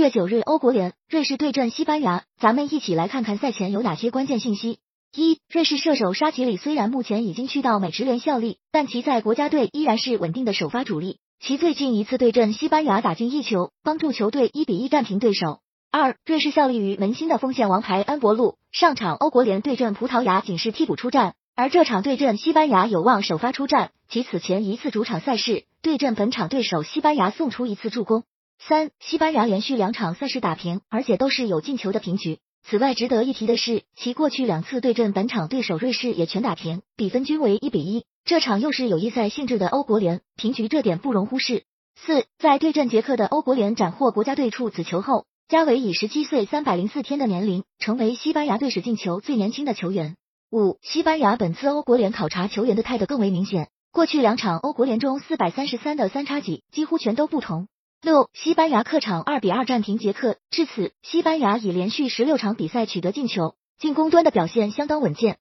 月九日，欧国联，瑞士对阵西班牙。咱们一起来看看赛前有哪些关键信息。一、瑞士射手沙奇里虽然目前已经去到美职联效力，但其在国家队依然是稳定的首发主力。其最近一次对阵西班牙打进一球，帮助球队一比一战平对手。二、瑞士效力于门兴的锋线王牌安博路，上场欧国联对阵葡萄牙仅是替补出战。而这场对阵西班牙有望首发出战，其此前一次主场赛事对阵本场对手西班牙送出一次助攻。三、西班牙连续两场赛事打平，而且都是有进球的平局。此外，值得一提的是，其过去两次对阵本场对手瑞士也全打平，比分均为一比一。这场又是友谊赛性质的欧国联，平局这点不容忽视。四、在对阵捷克的欧国联斩获国家队处子球后，加维以十七岁三百零四天的年龄，成为西班牙队史进球最年轻的球员。五、西班牙本次欧国联考察球员的态度更为明显，过去两场欧国联中四百三十三的三叉戟几乎全都不同。六、西班牙客场二比二战平捷克，至此西班牙已连续十六场比赛取得进球，进攻端的表现相当稳健。